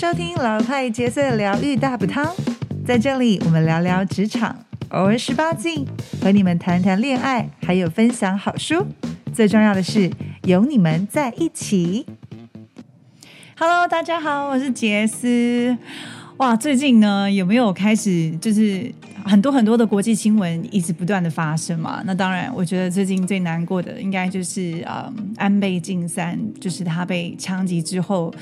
收听老派角色疗愈大补汤，在这里我们聊聊职场，偶尔十八禁，和你们谈谈恋爱，还有分享好书。最重要的是有你们在一起。Hello，大家好，我是杰斯。哇，最近呢有没有开始就是很多很多的国际新闻一直不断的发生嘛？那当然，我觉得最近最难过的应该就是呃安倍晋三，就是他被枪击之后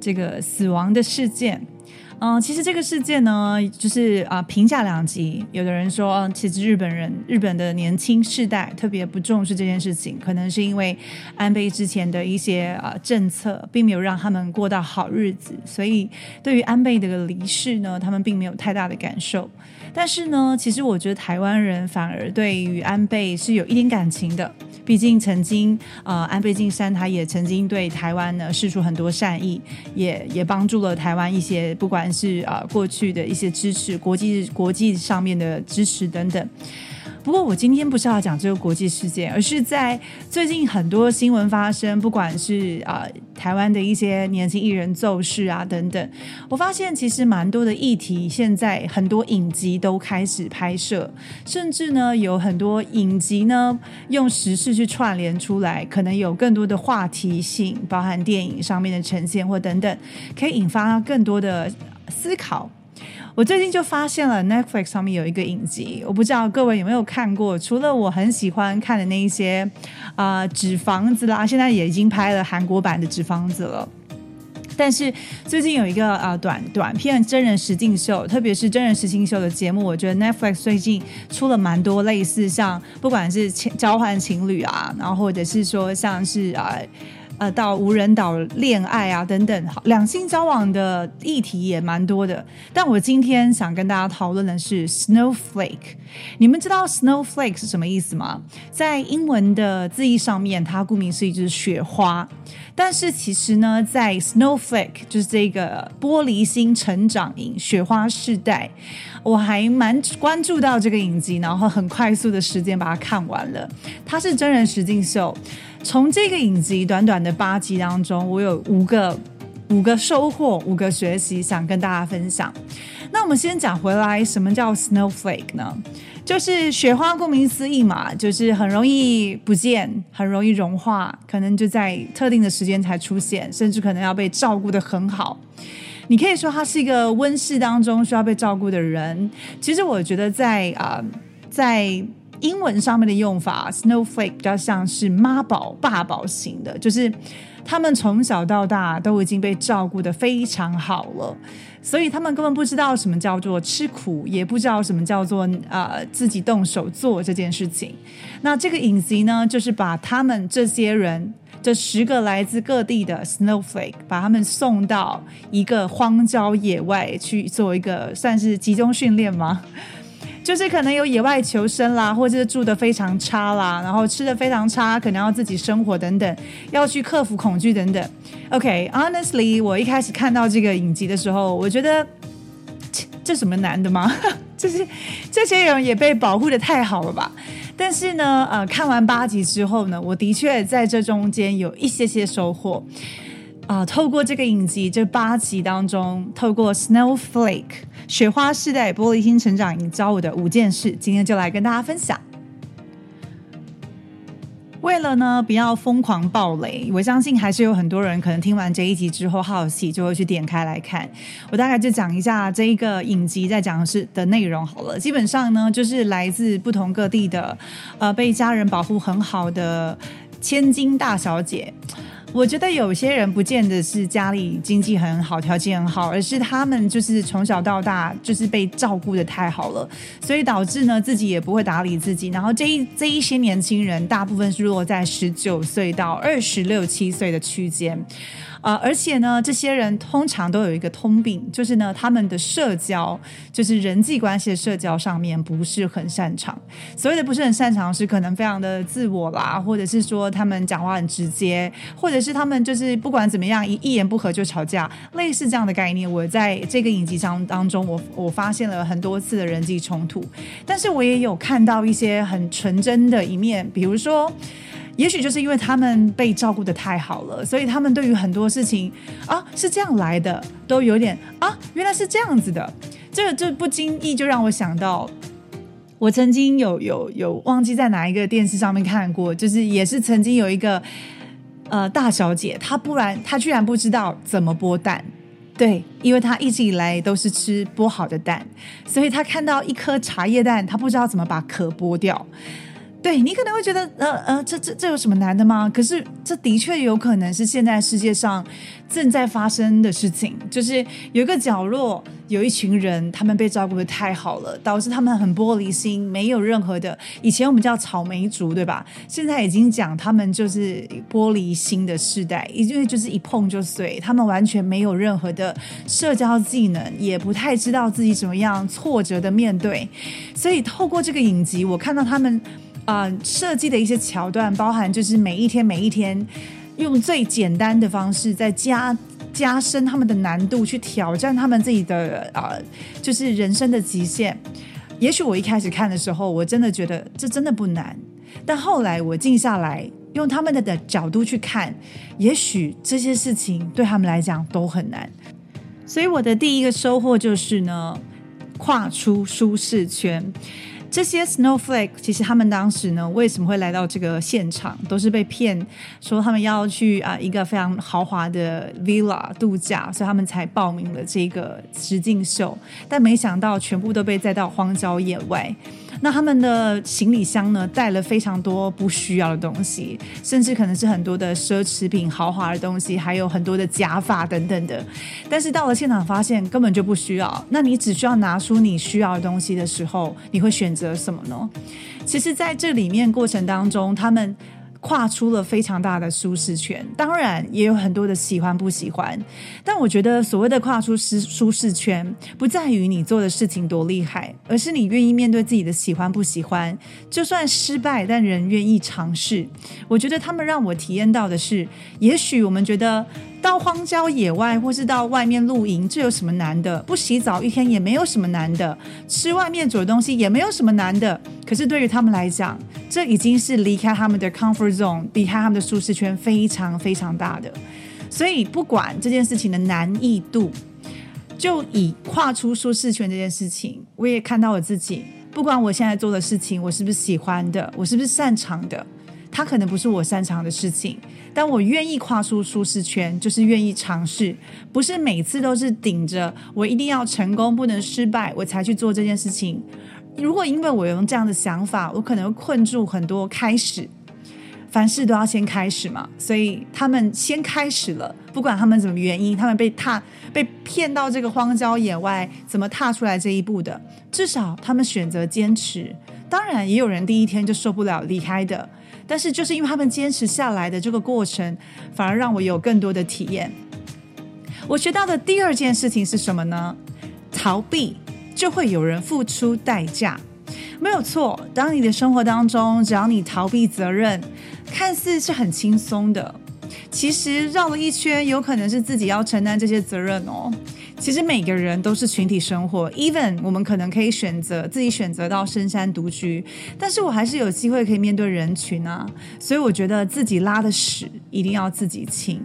这个死亡的事件。嗯，其实这个事件呢，就是啊，评价两极。有的人说，嗯其实日本人、日本的年轻世代特别不重视这件事情，可能是因为安倍之前的一些啊政策，并没有让他们过到好日子，所以对于安倍的离世呢，他们并没有太大的感受。但是呢，其实我觉得台湾人反而对于安倍是有一点感情的。毕竟曾经，呃，安倍晋三他也曾经对台湾呢示出很多善意，也也帮助了台湾一些，不管是啊过去的一些支持，国际国际上面的支持等等。不过我今天不是要讲这个国际事件，而是在最近很多新闻发生，不管是啊台湾的一些年轻艺人奏事啊等等，我发现其实蛮多的议题，现在很多影集都开始拍摄，甚至呢有很多影集呢用时事去串联出来，可能有更多的话题性，包含电影上面的呈现或等等，可以引发更多的思考。我最近就发现了 Netflix 上面有一个影集，我不知道各位有没有看过。除了我很喜欢看的那一些啊纸房子啦，现在也已经拍了韩国版的纸房子了。但是最近有一个啊短短片真人实境秀，特别是真人实境秀的节目，我觉得 Netflix 最近出了蛮多类似像不管是交换情侣啊，然后或者是说像是啊。呃到无人岛恋爱啊，等等，两性交往的议题也蛮多的。但我今天想跟大家讨论的是 snowflake。你们知道 snowflake 是什么意思吗？在英文的字义上面，它顾名思义就是雪花。但是其实呢，在 snowflake 就是这个玻璃心成长营雪花世代，我还蛮关注到这个影集，然后很快速的时间把它看完了。它是真人实境秀。从这个影集短短的八集当中，我有五个五个收获，五个学习想跟大家分享。那我们先讲回来，什么叫 snowflake 呢？就是雪花，顾名思义嘛，就是很容易不见，很容易融化，可能就在特定的时间才出现，甚至可能要被照顾的很好。你可以说他是一个温室当中需要被照顾的人。其实我觉得在啊，在。英文上面的用法，snowflake 比较像是妈宝、爸宝型的，就是他们从小到大都已经被照顾的非常好了，所以他们根本不知道什么叫做吃苦，也不知道什么叫做呃自己动手做这件事情。那这个影集呢，就是把他们这些人，这十个来自各地的 snowflake，把他们送到一个荒郊野外去做一个算是集中训练吗？就是可能有野外求生啦，或者是住的非常差啦，然后吃的非常差，可能要自己生活等等，要去克服恐惧等等。OK，honestly，我一开始看到这个影集的时候，我觉得这什么难的吗？就是这些人也被保护的太好了吧？但是呢，呃，看完八集之后呢，我的确在这中间有一些些收获。啊，透过这个影集这八集当中，透过 Snowflake 雪花世代玻璃心成长营教我的五件事，今天就来跟大家分享。为了呢不要疯狂暴雷，我相信还是有很多人可能听完这一集之后好奇，就会去点开来看。我大概就讲一下这一个影集在讲的是的内容好了。基本上呢，就是来自不同各地的呃被家人保护很好的千金大小姐。我觉得有些人不见得是家里经济很好、条件很好，而是他们就是从小到大就是被照顾的太好了，所以导致呢自己也不会打理自己。然后这一这一些年轻人，大部分是落在十九岁到二十六七岁的区间。啊，而且呢，这些人通常都有一个通病，就是呢，他们的社交，就是人际关系的社交上面不是很擅长。所谓的不是很擅长，是可能非常的自我啦，或者是说他们讲话很直接，或者是他们就是不管怎么样一一言不合就吵架，类似这样的概念。我在这个影集上当中，我我发现了很多次的人际冲突，但是我也有看到一些很纯真的一面，比如说。也许就是因为他们被照顾的太好了，所以他们对于很多事情啊是这样来的，都有点啊原来是这样子的。这个就不经意就让我想到，我曾经有有有忘记在哪一个电视上面看过，就是也是曾经有一个呃大小姐，她不然她居然不知道怎么剥蛋，对，因为她一直以来都是吃剥好的蛋，所以她看到一颗茶叶蛋，她不知道怎么把壳剥掉。对你可能会觉得，呃呃，这这这有什么难的吗？可是这的确有可能是现在世界上正在发生的事情。就是有一个角落，有一群人，他们被照顾的太好了，导致他们很玻璃心，没有任何的。以前我们叫草莓族，对吧？现在已经讲他们就是玻璃心的世代，因为就是一碰就碎，他们完全没有任何的社交技能，也不太知道自己怎么样挫折的面对。所以透过这个影集，我看到他们。啊，设计的一些桥段，包含就是每一天每一天，用最简单的方式在加加深他们的难度，去挑战他们自己的啊，就是人生的极限。也许我一开始看的时候，我真的觉得这真的不难，但后来我静下来，用他们的的角度去看，也许这些事情对他们来讲都很难。所以我的第一个收获就是呢，跨出舒适圈。这些 snowflake 其实他们当时呢，为什么会来到这个现场？都是被骗说他们要去啊一个非常豪华的 villa 度假，所以他们才报名了这个实境秀。但没想到全部都被带到荒郊野外。那他们的行李箱呢，带了非常多不需要的东西，甚至可能是很多的奢侈品、豪华的东西，还有很多的假发等等的。但是到了现场，发现根本就不需要。那你只需要拿出你需要的东西的时候，你会选择什么呢？其实，在这里面过程当中，他们。跨出了非常大的舒适圈，当然也有很多的喜欢不喜欢，但我觉得所谓的跨出舒舒适圈，不在于你做的事情多厉害，而是你愿意面对自己的喜欢不喜欢，就算失败，但仍愿意尝试。我觉得他们让我体验到的是，也许我们觉得。到荒郊野外，或是到外面露营，这有什么难的？不洗澡一天也没有什么难的，吃外面煮的东西也没有什么难的。可是对于他们来讲，这已经是离开他们的 comfort zone，离开他们的舒适圈，非常非常大的。所以不管这件事情的难易度，就以跨出舒适圈这件事情，我也看到我自己。不管我现在做的事情，我是不是喜欢的，我是不是擅长的。它可能不是我擅长的事情，但我愿意跨出舒适圈，就是愿意尝试。不是每次都是顶着我一定要成功，不能失败，我才去做这件事情。如果因为我用这样的想法，我可能会困住很多开始。凡事都要先开始嘛，所以他们先开始了。不管他们怎么原因，他们被踏被骗到这个荒郊野外，怎么踏出来这一步的？至少他们选择坚持。当然，也有人第一天就受不了离开的。但是，就是因为他们坚持下来的这个过程，反而让我有更多的体验。我学到的第二件事情是什么呢？逃避就会有人付出代价，没有错。当你的生活当中，只要你逃避责任，看似是很轻松的，其实绕了一圈，有可能是自己要承担这些责任哦。其实每个人都是群体生活，even 我们可能可以选择自己选择到深山独居，但是我还是有机会可以面对人群啊。所以我觉得自己拉的屎一定要自己清。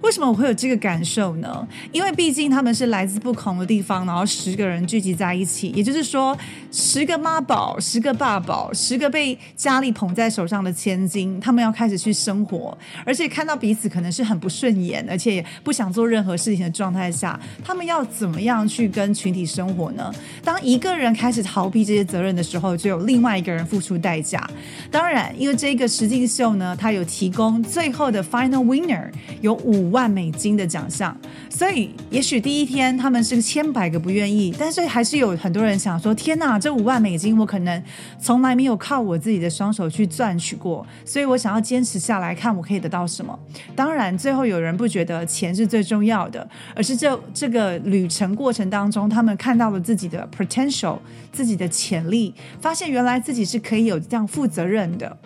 为什么我会有这个感受呢？因为毕竟他们是来自不同的地方，然后十个人聚集在一起，也就是说十个妈宝、十个爸宝、十个被家里捧在手上的千金，他们要开始去生活，而且看到彼此可能是很不顺眼，而且也不想做任何事情的状态下，他们要。怎么样去跟群体生活呢？当一个人开始逃避这些责任的时候，就有另外一个人付出代价。当然，因为这个实境秀呢，它有提供最后的 final winner 有五五万美金的奖项，所以也许第一天他们是千百个不愿意，但是还是有很多人想说：天哪，这五万美金我可能从来没有靠我自己的双手去赚取过，所以我想要坚持下来看我可以得到什么。当然，最后有人不觉得钱是最重要的，而是这这个。旅程过程当中，他们看到了自己的 potential，自己的潜力，发现原来自己是可以有这样负责任的。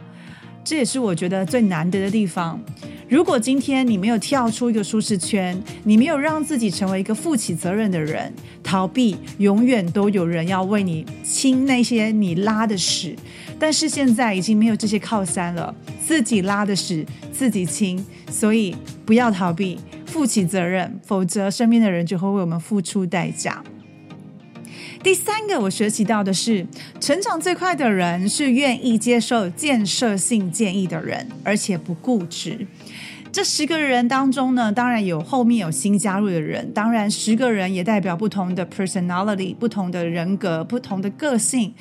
这也是我觉得最难得的地方。如果今天你没有跳出一个舒适圈，你没有让自己成为一个负起责任的人，逃避永远都有人要为你清那些你拉的屎。但是现在已经没有这些靠山了，自己拉的屎自己清，所以不要逃避，负起责任，否则身边的人就会为我们付出代价。第三个，我学习到的是，成长最快的人是愿意接受建设性建议的人，而且不固执。这十个人当中呢，当然有后面有新加入的人，当然十个人也代表不同的 personality、不同的人格、不同的个性。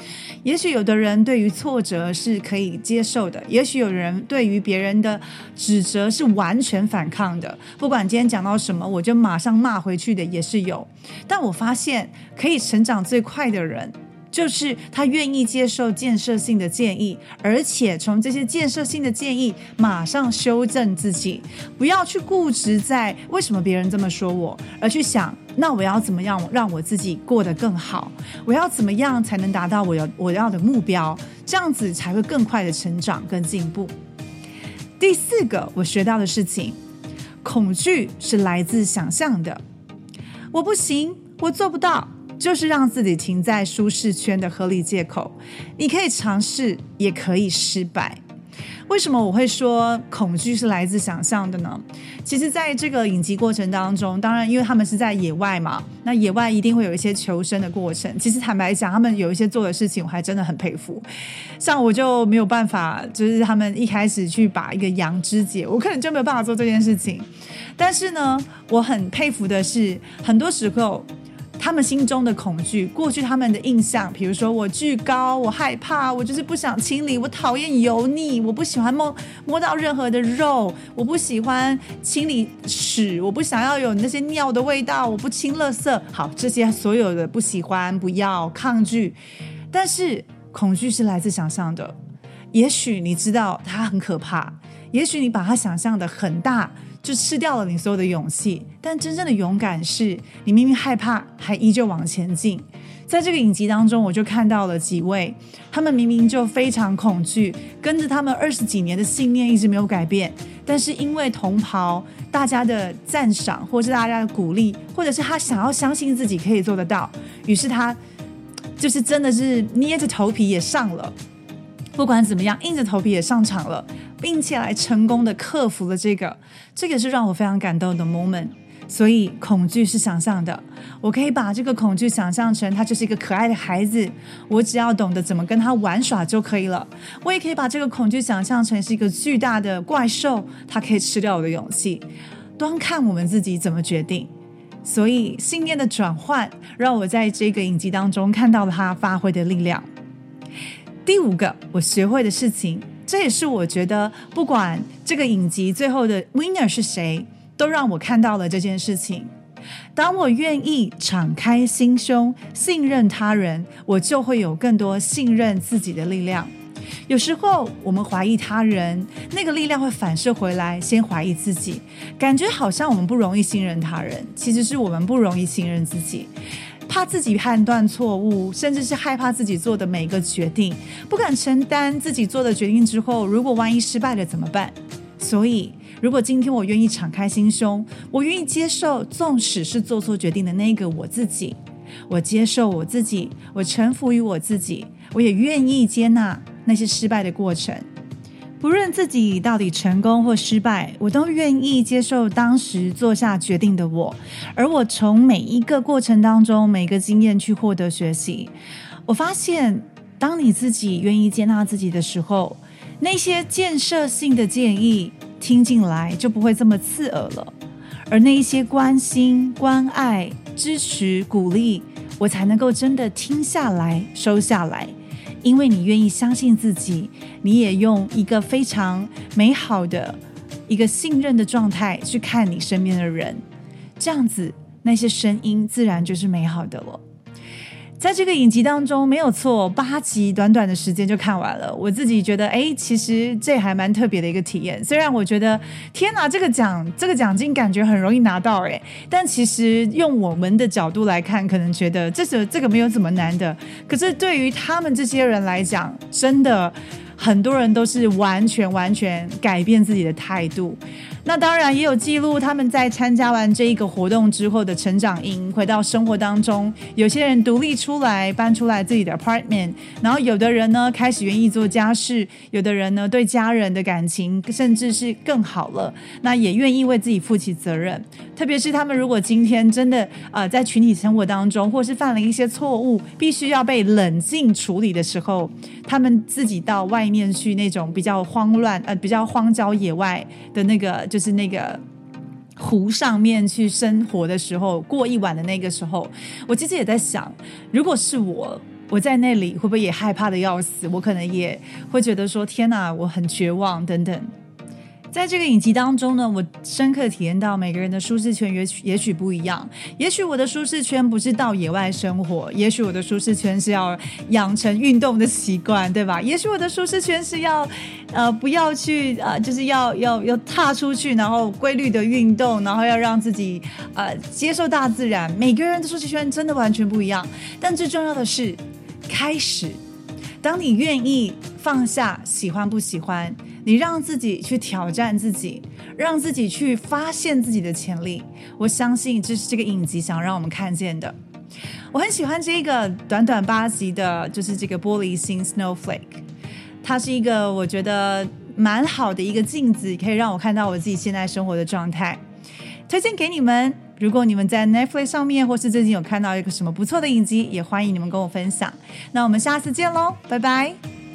也许有的人对于挫折是可以接受的，也许有人对于别人的指责是完全反抗的。不管今天讲到什么，我就马上骂回去的也是有。但我发现，可以成长最快的人。就是他愿意接受建设性的建议，而且从这些建设性的建议马上修正自己，不要去固执在为什么别人这么说我，而去想那我要怎么样让我自己过得更好，我要怎么样才能达到我要我要的目标，这样子才会更快的成长跟进步。第四个我学到的事情，恐惧是来自想象的，我不行，我做不到。就是让自己停在舒适圈的合理借口。你可以尝试，也可以失败。为什么我会说恐惧是来自想象的呢？其实，在这个影集过程当中，当然，因为他们是在野外嘛，那野外一定会有一些求生的过程。其实，坦白讲，他们有一些做的事情，我还真的很佩服。像我就没有办法，就是他们一开始去把一个羊肢解，我可能就没有办法做这件事情。但是呢，我很佩服的是，很多时候。他们心中的恐惧，过去他们的印象，比如说我巨高，我害怕，我就是不想清理，我讨厌油腻，我不喜欢摸摸到任何的肉，我不喜欢清理屎，我不想要有那些尿的味道，我不清垃圾。好，这些所有的不喜欢、不要、抗拒，但是恐惧是来自想象的。也许你知道它很可怕，也许你把它想象的很大。就吃掉了你所有的勇气，但真正的勇敢是你明明害怕，还依旧往前进。在这个影集当中，我就看到了几位，他们明明就非常恐惧，跟着他们二十几年的信念一直没有改变，但是因为同袍大家的赞赏，或是大家的鼓励，或者是他想要相信自己可以做得到，于是他就是真的是捏着头皮也上了。不管怎么样，硬着头皮也上场了，并且来成功的克服了这个，这个是让我非常感动的 moment。所以恐惧是想象的，我可以把这个恐惧想象成他就是一个可爱的孩子，我只要懂得怎么跟他玩耍就可以了。我也可以把这个恐惧想象成是一个巨大的怪兽，它可以吃掉我的勇气。端看我们自己怎么决定。所以信念的转换，让我在这个影集当中看到了他发挥的力量。第五个我学会的事情，这也是我觉得不管这个影集最后的 winner 是谁，都让我看到了这件事情。当我愿意敞开心胸，信任他人，我就会有更多信任自己的力量。有时候我们怀疑他人，那个力量会反射回来，先怀疑自己，感觉好像我们不容易信任他人，其实是我们不容易信任自己。怕自己判断错误，甚至是害怕自己做的每一个决定，不敢承担自己做的决定之后，如果万一失败了怎么办？所以，如果今天我愿意敞开心胸，我愿意接受，纵使是做错决定的那个我自己，我接受我自己，我臣服于我自己，我也愿意接纳那些失败的过程。不论自己到底成功或失败，我都愿意接受当时做下决定的我，而我从每一个过程当中，每个经验去获得学习。我发现，当你自己愿意接纳自己的时候，那些建设性的建议听进来就不会这么刺耳了，而那一些关心、关爱、支持、鼓励，我才能够真的听下来、收下来。因为你愿意相信自己，你也用一个非常美好的一个信任的状态去看你身边的人，这样子那些声音自然就是美好的了。在这个影集当中，没有错，八集短短的时间就看完了。我自己觉得，哎，其实这还蛮特别的一个体验。虽然我觉得，天哪，这个奖这个奖金感觉很容易拿到，哎，但其实用我们的角度来看，可能觉得这是这个没有怎么难的。可是对于他们这些人来讲，真的很多人都是完全完全改变自己的态度。那当然也有记录他们在参加完这一个活动之后的成长营，回到生活当中，有些人独立出来，搬出来自己的 apartment，然后有的人呢开始愿意做家事，有的人呢对家人的感情甚至是更好了，那也愿意为自己负起责任。特别是他们如果今天真的呃在群体生活当中，或是犯了一些错误，必须要被冷静处理的时候，他们自己到外面去那种比较慌乱呃比较荒郊野外的那个。就是那个湖上面去生活的时候，过一晚的那个时候，我其实也在想，如果是我，我在那里会不会也害怕的要死？我可能也会觉得说，天哪，我很绝望等等。在这个影集当中呢，我深刻体验到每个人的舒适圈也许也许不一样。也许我的舒适圈不是到野外生活，也许我的舒适圈是要养成运动的习惯，对吧？也许我的舒适圈是要，呃，不要去呃，就是要要要踏出去，然后规律的运动，然后要让自己呃接受大自然。每个人的舒适圈真的完全不一样，但最重要的是开始。当你愿意放下喜欢不喜欢。你让自己去挑战自己，让自己去发现自己的潜力。我相信这是这个影集想让我们看见的。我很喜欢这个短短八集的，就是这个玻璃心 Snowflake。它是一个我觉得蛮好的一个镜子，可以让我看到我自己现在生活的状态。推荐给你们，如果你们在 Netflix 上面，或是最近有看到一个什么不错的影集，也欢迎你们跟我分享。那我们下次见喽，拜拜。